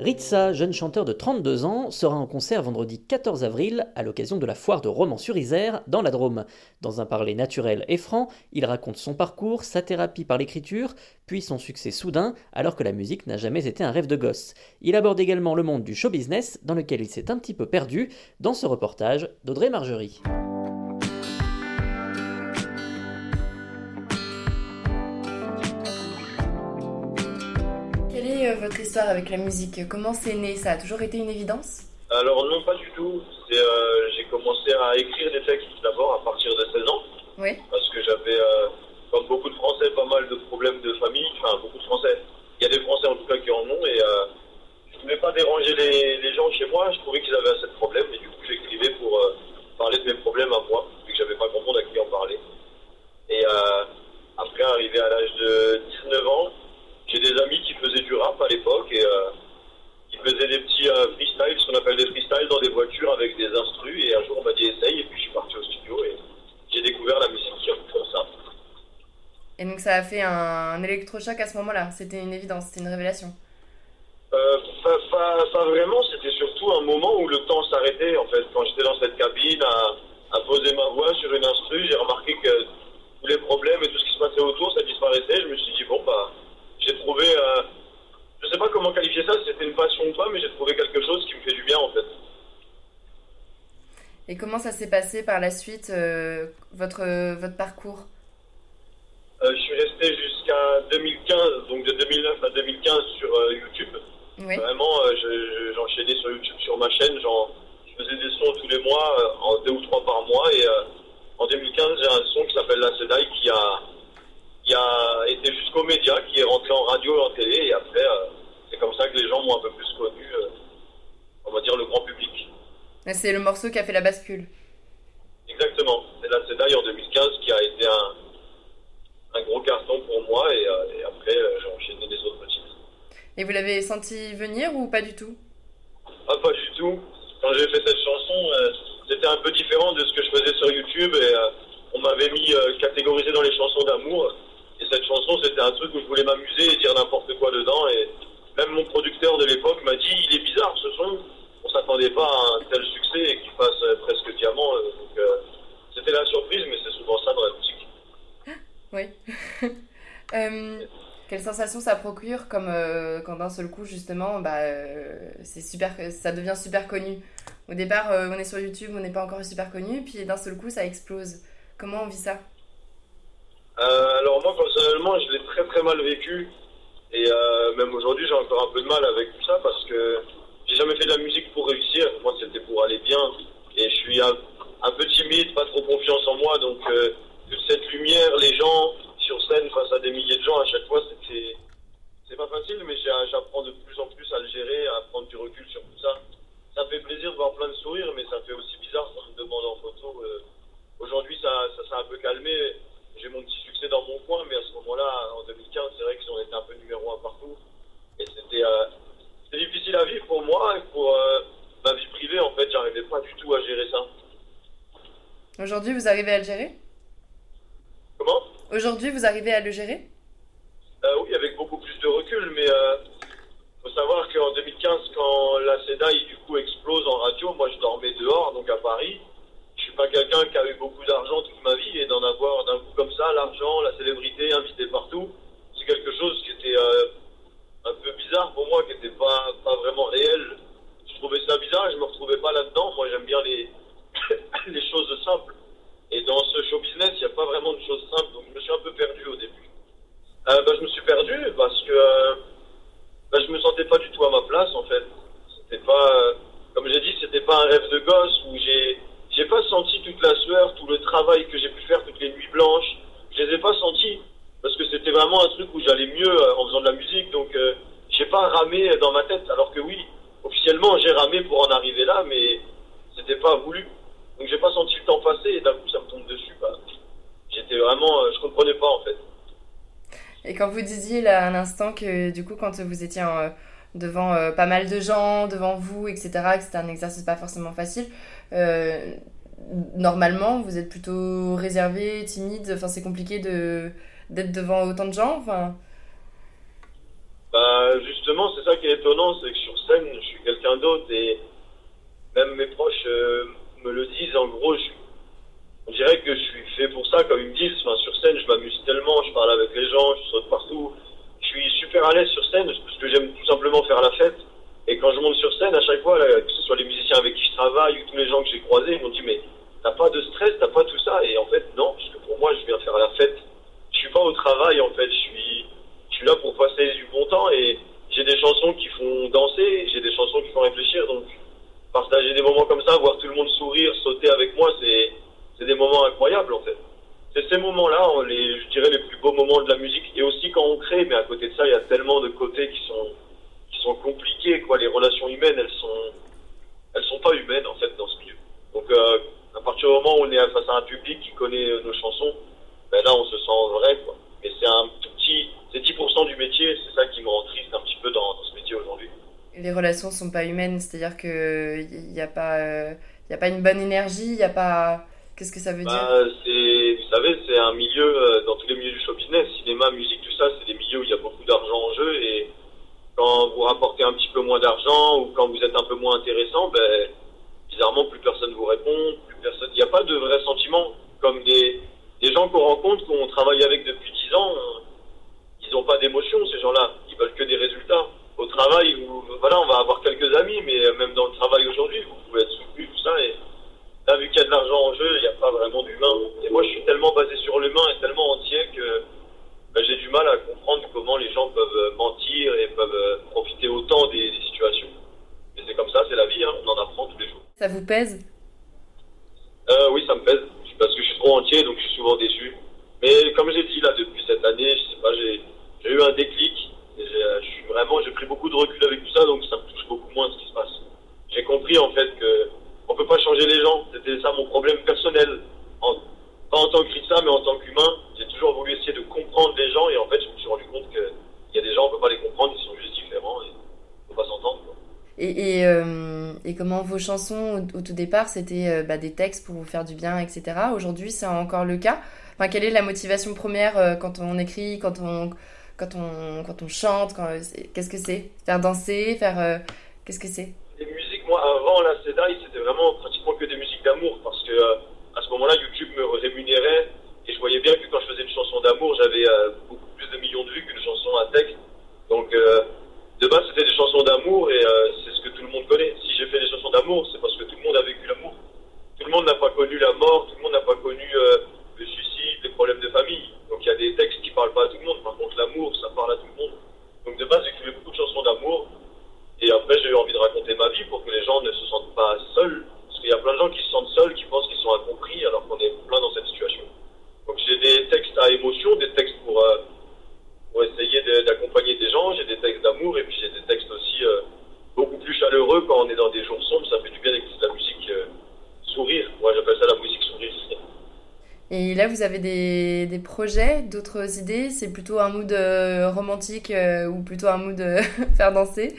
Ritza, jeune chanteur de 32 ans, sera en concert vendredi 14 avril à l'occasion de la foire de Romans-sur-Isère dans la Drôme. Dans un parler naturel et franc, il raconte son parcours, sa thérapie par l'écriture, puis son succès soudain alors que la musique n'a jamais été un rêve de gosse. Il aborde également le monde du show business dans lequel il s'est un petit peu perdu dans ce reportage d'Audrey Margerie. Est euh, votre histoire avec la musique Comment c'est né? Ça a toujours été une évidence? Alors non, pas du tout. Euh, j'ai commencé à écrire des textes d'abord à partir de 16 ans, Oui. parce que j'avais, euh, comme beaucoup de Français, pas mal de problèmes de famille. Enfin, beaucoup de Français. Il y a des Français en tout cas qui en ont, et euh, je voulais pas déranger les, les gens chez moi. Je trouvais qu'ils avaient assez de problèmes, et du coup j'écrivais pour euh, parler de mes problèmes à moi, vu que j'avais pas grand monde à qui en parler. Et euh, après, arrivé à l'âge de 19 ans, j'ai des amis qui faisaient du rap à l'époque, et euh, qui faisaient des petits euh, freestyles, ce qu'on appelle des freestyles dans des voitures avec des instrus. Et un jour, on m'a dit essaye, et puis je suis parti au studio et j'ai découvert la musique comme ça. Et donc ça a fait un, électrochoc à ce moment-là. C'était une évidence, c'était une révélation. Euh, pas, pas, pas vraiment, c'était surtout un moment où le temps s'arrêtait. En fait, quand j'étais dans cette cabine à, à poser ma voix sur une instru, j'ai remarqué que tous les problèmes et tout ce qui se passait autour, ça disparaissait. Je me suis dit bon bah, j'ai trouvé, euh, je sais pas comment qualifier ça, si c'était une passion ou pas, mais j'ai trouvé quelque chose qui me fait du bien en fait. Et comment ça s'est passé par la suite, euh, votre, votre parcours? Jusqu'à 2015, donc de 2009 à 2015 sur euh, YouTube. Oui. Vraiment, euh, je- je- j'enchaînais sur YouTube, sur ma chaîne, genre, je faisais des sons tous les mois, euh, en deux ou trois par mois, et en 2015, j'ai un son qui s'appelle La Sedai qui a, qui a été jusqu'aux médias, qui est rentré en radio et en télé, et après, c'est comme ça que les gens m'ont un peu plus connu, on va dire le grand public. C'est le morceau qui a fait la bascule. Exactement, c'est La Sedai en 2015 qui a été un, pour moi, et, euh, et après, euh, j'ai enchaîné les autres titres. Et vous l'avez senti venir ou pas du tout? Ah, pas du tout. Quand j'ai fait cette chanson, euh, c'était un peu différent de ce que je faisais sur YouTube et on m'avait mis catégorisé dans les chansons d'amour. Et cette chanson, c'était un truc où je voulais m'amuser et dire n'importe quoi dedans. Et même mon producteur de l'époque m'a dit il est bizarre ce son. On s'attendait pas à un tel succès et qu'il fasse presque diamant. donc euh, c'était la surprise, mais c'est souvent ça dans la musique. Oui. Euh, quelle sensation ça procure comme euh, quand d'un seul coup justement bah, euh, c'est super, ça devient super connu? Au départ on est sur YouTube, on n'est pas encore super connu, puis d'un seul coup ça explose. Comment on vit ça? Alors moi personnellement je l'ai très très mal vécu et même aujourd'hui j'ai encore un peu de mal avec tout ça parce que j'ai jamais fait de la musique pour réussir, moi c'était pour aller bien et je suis un, un peu timide, pas trop confiance en moi donc cette lumière, les gens sur scène face à des milliers de gens à chaque fois c'était c'est pas facile mais j'apprends de plus en plus à le gérer, à prendre du recul sur tout ça. Ça fait plaisir de voir plein de sourires mais ça fait aussi bizarre quand on me demande en photo. euh, Aujourd'hui ça, ça s'est un peu calmé, j'ai mon petit succès dans mon coin, mais à ce moment-là, en 2015, c'est vrai qu'on était un peu numéro un partout. Et c'était euh, difficile à vivre pour moi et pour euh, ma vie privée, en fait, j'arrivais pas du tout à gérer ça. Aujourd'hui vous arrivez à le gérer? Aujourd'hui vous arrivez à le gérer? Euh, Oui, avec beaucoup plus de recul, mais euh, faut savoir qu'en 2015, quand la SEDAI du coup explose en radio, moi je dormais dehors, donc à Paris. Je suis pas quelqu'un qui a eu beaucoup d'argent toute ma vie et d'en avoir d'un coup comme ça, l'argent, la célébrité, invité partout, c'est quelque chose qui était euh, un peu bizarre pour moi, qui n'était pas, pas vraiment réel. Je trouvais ça bizarre et je me retrouvais pas là-dedans. Moi j'aime bien les, les choses simples. senti toute la sueur, tout le travail que j'ai pu faire, toutes les nuits blanches. Je les ai pas sentis parce que c'était vraiment un truc où j'allais mieux euh, en faisant de la musique. Donc, euh, j'ai pas ramé dans ma tête. Alors que oui, officiellement, j'ai ramé pour en arriver là, mais c'était pas voulu. Donc, j'ai pas senti le temps passer et d'un coup, ça me tombe dessus. Bah, j'étais vraiment, euh, je comprenais pas en fait. Et quand vous disiez là un instant que du coup, quand vous étiez en devant euh, pas mal de gens, devant vous, etc., que c'était un exercice pas forcément facile. Euh, normalement, vous êtes plutôt réservé, timide, enfin c'est compliqué de d'être devant autant de gens. Bah justement, c'est ça qui est étonnant, c'est que sur scène, je suis quelqu'un d'autre et même mes proches euh, me le disent. En gros, je, on dirait que je suis fait pour ça, comme ils me disent. Sur scène, je m'amuse tellement, je parle avec les gens, je saute partout je suis super à l'aise sur scène parce que j'aime tout simplement faire la fête. Et quand je monte sur scène, à chaque fois, que ce soit les musiciens avec qui je travaille ou tous les gens que j'ai croisés, ils m'ont dit mais t'as pas de stress, t'as pas tout ça. Et en fait non, parce que pour moi, je viens faire la fête. Je suis pas au travail en fait. Je suis, suis là pour passer du bon temps et j'ai des chansons qui font danser, j'ai des chansons qui font réfléchir. Donc partager des moments comme ça, voir tout le monde sourire, sauter avec moi, c'est, des moments incroyables en fait c'est ces moments-là, je dirais, les plus beaux moments de la musique. Et aussi quand on crée, mais à côté de ça, il y a tellement de côtés qui sont, qui sont compliqués, quoi. Les relations humaines, elles sont, elles sont pas humaines, en fait, dans ce milieu. Donc, euh, à partir du moment où on est face à un public qui connaît nos chansons, ben là, on se sent vrai, quoi. Mais c'est un petit, c'est 10% du métier, c'est ça qui me rend triste un petit peu dans, dans ce métier aujourd'hui. Les relations sont pas humaines, c'est-à-dire que il n'y a pas, euh, a pas une bonne énergie, il n'y a pas, Qu'est-ce que ça veut bah, dire c'est, Vous savez, c'est un milieu, euh, dans tous les milieux du show business, cinéma, musique, tout ça, c'est des milieux où il y a beaucoup d'argent en jeu et quand vous rapportez un petit peu moins d'argent ou quand vous êtes un peu moins intéressant, ben, bizarrement, plus personne vous répond, plus personne. Il n'y a pas de vrai sentiment. Comme des, des gens qu'on rencontre, qu'on travaille avec depuis 10 ans, ils n'ont pas d'émotion, ces gens-là. Ils veulent que des résultats. Au travail, voilà, on va avoir quelques amis, mais même dans le travail aujourd'hui, vous pouvez être soutenu, tout ça. Et, vu qu'il y a de l'argent en jeu, il n'y a pas vraiment d'humain. Et moi, je suis tellement basé sur l'humain et tellement entier que ben, j'ai du mal à comprendre comment les gens peuvent euh, mentir et peuvent euh, profiter autant des, situations. Mais c'est comme ça, c'est la vie, hein, on en apprend tous les jours. Ça vous pèse euh, Oui, ça me pèse. Parce que je suis trop entier, donc je suis souvent déçu. Mais comme j'ai dit là, depuis cette année, je sais pas, j'ai eu un déclic. Et je suis vraiment, j'ai pris beaucoup de recul avec tout ça, donc ça me touche beaucoup moins ce qui se passe. J'ai compris en fait que on peut pas changer les gens. C'était ça mon problème personnel. En, pas en tant que chrétien, mais en tant qu'humain, j'ai toujours voulu essayer de comprendre les gens et en fait, je me suis rendu compte qu'il y a des gens, on peut pas les comprendre, ils sont juste différents et on peut pas s'entendre. Et, et, euh, et, comment vos chansons au, tout départ, c'était euh, bah, des textes pour vous faire du bien, etc. Aujourd'hui, c'est encore le cas. Enfin, quelle est la motivation première euh, quand on écrit, quand on, quand on, quand on chante Qu'est-ce que c'est? Faire danser Faire Qu'est-ce que c'est? Moi, avant la CEDAI, c'était vraiment pratiquement que des musiques d'amour parce que à ce moment-là, YouTube me rémunérait et je voyais bien que quand je faisais une chanson d'amour, j'avais euh, beaucoup plus de millions de vues qu'une chanson à texte. Donc, euh, de base, c'était des chansons d'amour et c'est ce que tout le monde connaît. Si j'ai fait des chansons d'amour, c'est parce que tout le monde a vécu l'amour. Tout le monde n'a pas connu la mort, tout le monde n'a pas connu le suicide, les problèmes de famille. Donc, il y a des textes qui parlent pas à tout le monde. Par contre, l'amour, ça parle à tout le monde. Donc, de base, j'écrivais beaucoup de chansons d'amour. Et après, j'ai eu envie de raconter ma vie pour que les gens ne se sentent pas seuls. Parce qu'il y a plein de gens qui se sentent seuls, qui pensent qu'ils sont incompris, alors qu'on est plein dans cette situation. Donc j'ai des textes à émotion, des textes pour, euh, pour essayer d'accompagner des gens, j'ai des textes d'amour, et puis j'ai des textes aussi euh, beaucoup quand on est dans des jours sombres. Ça fait du bien d'écouter de la musique euh, sourire. Moi, j'appelle ça la musique sourire. Et là, vous avez des, des projets, d'autres idées? C'est plutôt un mood romantique ou plutôt un mood faire danser?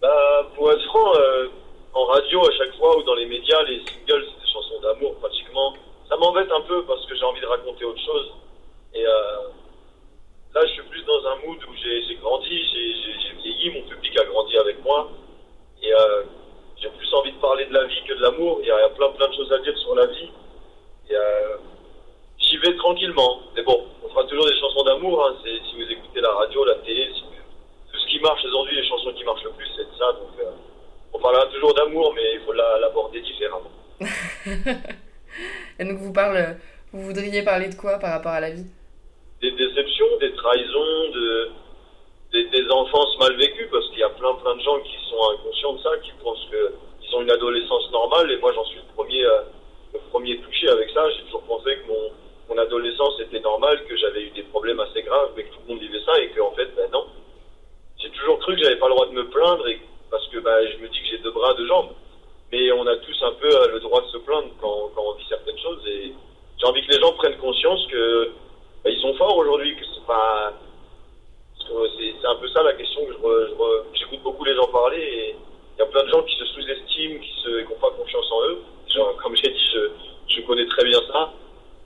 Bah, pour être franc, euh, en radio à chaque fois ou dans les médias, les singles, c'est des chansons d'amour pratiquement. Ça m'embête un peu parce que j'ai envie de raconter autre chose. Et euh, là, je suis plus dans un mood où j'ai grandi, j'ai vieilli, mon public a grandi avec moi. Et euh, j'ai plus envie de parler de la vie que de l'amour. Il y a plein plein de choses à dire sur la vie. Et euh, j'y vais tranquillement. Mais bon, on fera toujours des chansons d'amour. Hein. Si vous écoutez la radio, la télé, si qui marche aujourd'hui, les chansons qui marchent le plus, c'est ça. Donc, euh, on parlera toujours d'amour, mais il faut l'aborder différemment. Et donc, vous, parle, vous voudriez parler de quoi par rapport à la vie? Des déceptions, des trahisons, de, des, enfances mal vécues, parce qu'il y a plein, plein de gens qui sont inconscients de ça, qui pensent qu'ils ont une adolescence normale, et moi, j'en suis le premier quand on vit certaines choses. Et j'ai envie que les gens prennent conscience que bah, ils sont forts aujourd'hui, que c'est pas. C'est un peu ça la question que j'écoute beaucoup les gens parler et il y a plein de gens qui se sous-estiment, qui n'ont pas confiance en eux. Genre, comme j'ai dit, je, je, connais très bien ça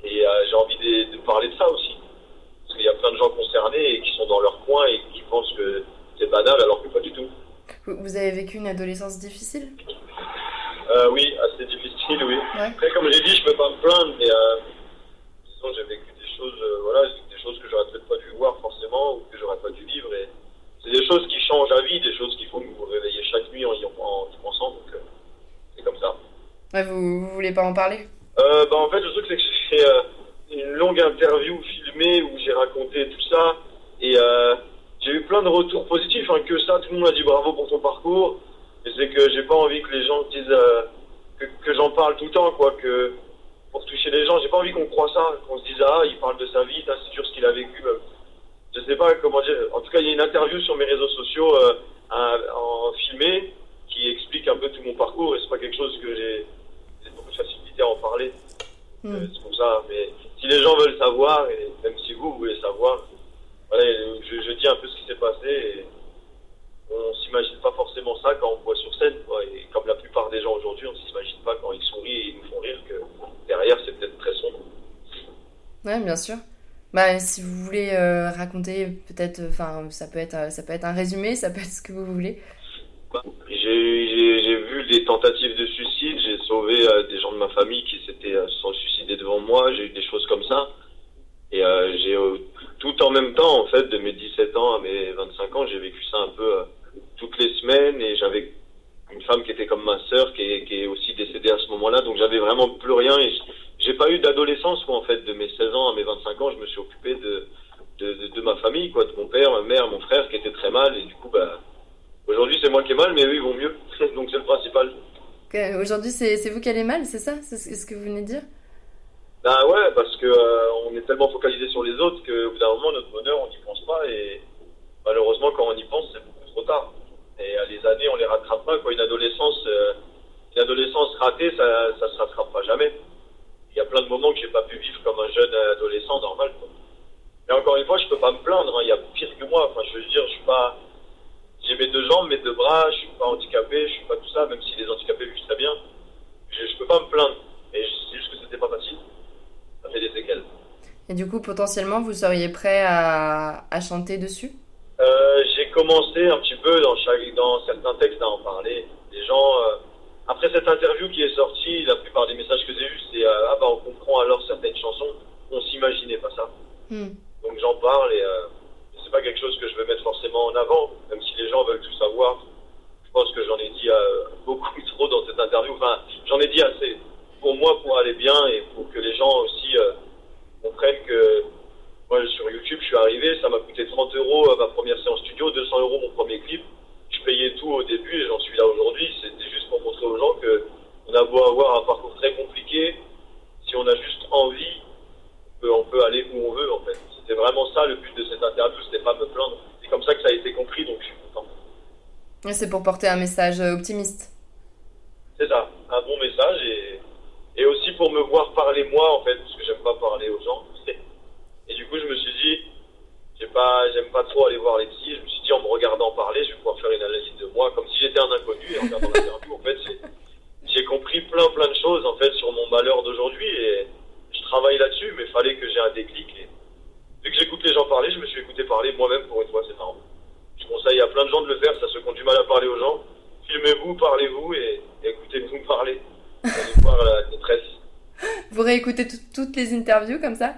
et euh, j'ai envie de, de, parler de ça aussi. Parce qu'il y a plein de gens concernés et qui sont dans leur coin et qui pensent que c'est banal alors que pas du tout. Vous avez vécu une adolescence difficile? Euh, Oui, assez difficile, oui. Après, comme j'ai dit, je peux pas me plaindre, mais euh, disons, j'ai vécu des choses, euh, voilà, des choses que j'aurais peut-être pas dû voir forcément ou que j'aurais pas dû vivre. Et c'est des choses qui changent la vie, des choses qu'il faut vous réveiller chaque nuit en y, pensant. Donc, c'est comme ça. Ouais, vous, vous voulez pas en parler? Euh, bah, En fait, le truc, c'est que j'ai fait une longue interview filmée où j'ai raconté tout ça. Et j'ai eu plein de retours positifs, hein, que ça, tout le monde m'a dit bravo pour ton parcours. Et c'est que j'ai pas envie que les gens disent euh, que, j'en parle tout le temps, quoi, que pour toucher les gens, j'ai pas envie qu'on croit ça, qu'on se dise ah, il parle de sa vie, c'est sûr ce qu'il a vécu. Euh. Je sais pas comment dire. En tout cas, il y a une interview sur mes réseaux sociaux euh, en filmé qui explique un peu tout mon parcours et c'est pas quelque chose que j'ai à en parler. Hmm. c'est pour ça. Mais si les gens veulent savoir, et même si vous voulez savoir, je, dis un peu ce qui s'est passé et on s'imagine pas forcément ça quand on voit sur scène. Et comme la plupart des gens aujourd'hui, on s'imagine pas quand ils sourient et ils nous font rire que derrière c'est peut-être très sombre. Ouais, bien sûr. Bah, si vous voulez euh, raconter, peut-être, enfin, ça peut être, ça peut être un résumé, ça peut être ce que vous voulez. Des tentatives de suicide, j'ai sauvé euh, des gens de ma famille qui s'étaient euh, sont suicidés devant moi, j'ai eu des choses comme ça. Et j'ai tout en même temps, en fait, de mes 17 ans à mes 25 ans, j'ai vécu ça un peu euh, toutes les semaines. Et j'avais une femme qui était comme ma sœur qui est, qui est aussi décédée à ce moment-là, donc j'avais vraiment plus rien. Et j'ai pas eu d'adolescence, quoi, en fait, de mes 16 ans à mes 25 ans, je me suis occupé de, de, de, ma famille, quoi, de mon père, ma mère, mon frère qui était très mal. Et du coup, bah, aujourd'hui c'est moi qui ai mal, mais eux ils vont mieux, donc c'est le principal. Aujourd'hui c'est vous qui allez mal, c'est ça? C'est ce que vous venez de dire? Ben ouais, parce que euh, on est tellement focalisé sur les autres qu'au bout d'un moment, notre bonheur, on n'y pense pas. Et malheureusement, quand on y pense, c'est beaucoup trop tard. Et euh, les années, on les rattrape pas. Quoi. Une adolescence, euh, une adolescence ratée, ça, ça se rattrapera jamais. Il y a plein de moments que j'ai pas pu vivre comme un jeune adolescent normal. Quoi. Mais encore une fois, je peux pas me plaindre. Hein. Il y a pire que moi. Enfin, je veux dire, je suis pas. J'ai mes deux jambes, mes deux bras. Je suis pas handicapé. Je suis pas tout ça. Même si les handicapés vivent très bien, je, je peux pas me plaindre. Et c'est juste que c'était pas facile ça fait des séquelles. Et du coup, potentiellement, vous seriez prêt à, à chanter dessus? Euh, J'ai commencé un petit peu dans, chaque, dans certains textes à en parler. Les gens, euh, après cette interview qui est sortie, la plupart des messages que j'ai eus, c'est euh, Ah bah on comprend alors certaines chansons, on s'imaginait pas ça. Hmm. Donc j'en parle et c'est pas quelque chose que je vais mettre forcément en avant, même si les gens veulent tout savoir. Je pense que j'en ai dit beaucoup trop dans cette interview. Enfin, j'en ai dit assez pour moi, pour aller bien et pour que les gens aussi euh, comprennent que moi, sur YouTube, je suis arrivé, ça m'a coûté 30 euros euh, ma première séance studio, 200 euros mon premier clip. Je payais tout au début et j'en suis là aujourd'hui. C'était juste pour montrer aux gens que on a beau avoir un parcours très compliqué, si on a juste envie, on peut, on peut aller où on veut en fait. C'était vraiment ça le but de cette interview, c'était pas me plaindre. C'est comme ça que ça a été compris, donc je suis content. C'est pour porter un message euh, optimiste. C'est ça, un bon message et et aussi pour me voir parler moi en fait parce que j'aime pas parler aux gens et du coup je me suis dit j'ai pas j'aime pas trop aller voir les psys je me suis dit en me regardant parler je vais pouvoir faire une analyse de moi comme si j'étais un inconnu et en regardant l'interview en fait j'ai compris plein plein de choses en fait sur mon malheur d'aujourd'hui et je mais fallait que j'ai un déclic et vu que j'écoute les gens parler je me suis écouté parler moi-même pour une fois c'est marrant je conseille à plein de gens de le faire ça se compte du mal à parler aux gens filmez-vous parlez-vous et écoutez-vous parler voir la détresse. Vous réécoutez toutes les interviews comme ça?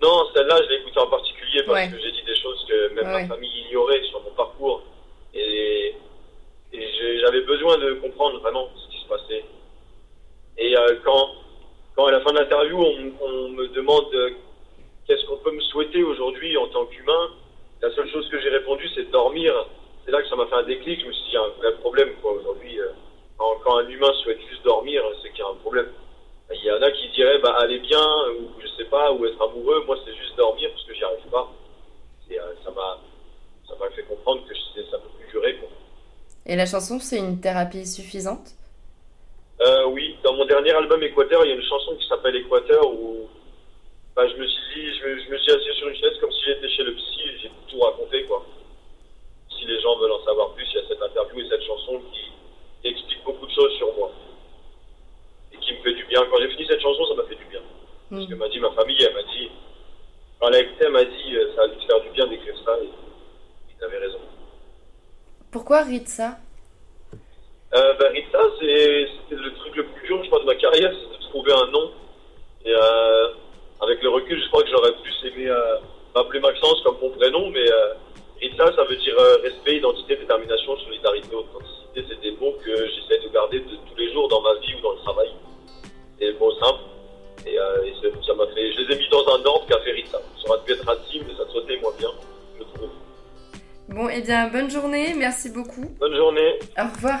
Non, celle-là, je l'ai écoutée en particulier parce que j'ai dit des choses que même ma famille ignorait sur mon parcours. Et, j'avais besoin de comprendre vraiment ce qui se passait. Et euh, quand, quand à la fin de l'interview, on, me demande euh, qu'est-ce qu'on peut me souhaiter aujourd'hui en tant qu'humain, la seule chose que j'ai répondu, c'est dormir. C'est là que ça m'a fait un déclic. Je me suis dit, il y a un vrai problème aujourd'hui. Euh quand, un humain souhaite juste dormir, c'est qu'il y a un problème. Il y en a qui diraient bah, aller bien, ou je sais pas, ou être amoureux. Moi, c'est juste dormir parce que j'y arrive pas. Euh, ça m'a ça m'a fait comprendre que ça peut plus durer. Et la chanson, c'est une thérapie suffisante? Euh, Oui, dans mon dernier album Équateur, il y a une chanson qui s'appelle Équateur où bah, je me suis dit, je me, je me suis assis sur une chaise comme si j'étais chez le psy et j'ai tout raconté quoi. Si les gens veulent en savoir plus, il y a cette interview et cette chanson qui, qui explique beaucoup de choses sur moi et qui me fait du bien. Quand j'ai fini cette chanson, ça m'a fait du bien. Parce que m'a dit ma famille, elle m'a dit, quand elle a écouté, elle m'a dit, euh, ça a dû te faire du bien d'écrire ça et il avait raison. Pourquoi Ritza? Euh, bah, Rita, c'est- c'était le truc le plus dur, je crois, de ma carrière, c'était de trouver un nom. Et euh, avec le recul, je crois que j'aurais plus aimé euh, m'appeler Maxence comme mon prénom, mais euh, Rita, ça veut dire euh, respect, identité, détermination, solidarité, authenticité. C'est des mots que j'essaie de garder de tous les jours dans ma vie ou dans le travail. Des mots simples. Et, euh, et c'est- ça m'a fait. Je les ai mis dans un ordre qu'a fait Rita. Ça aurait pu être Racine, mais ça sautait moins bien, je trouve. Bon, eh bien, bonne journée, merci beaucoup. Bonne journée, Au revoir.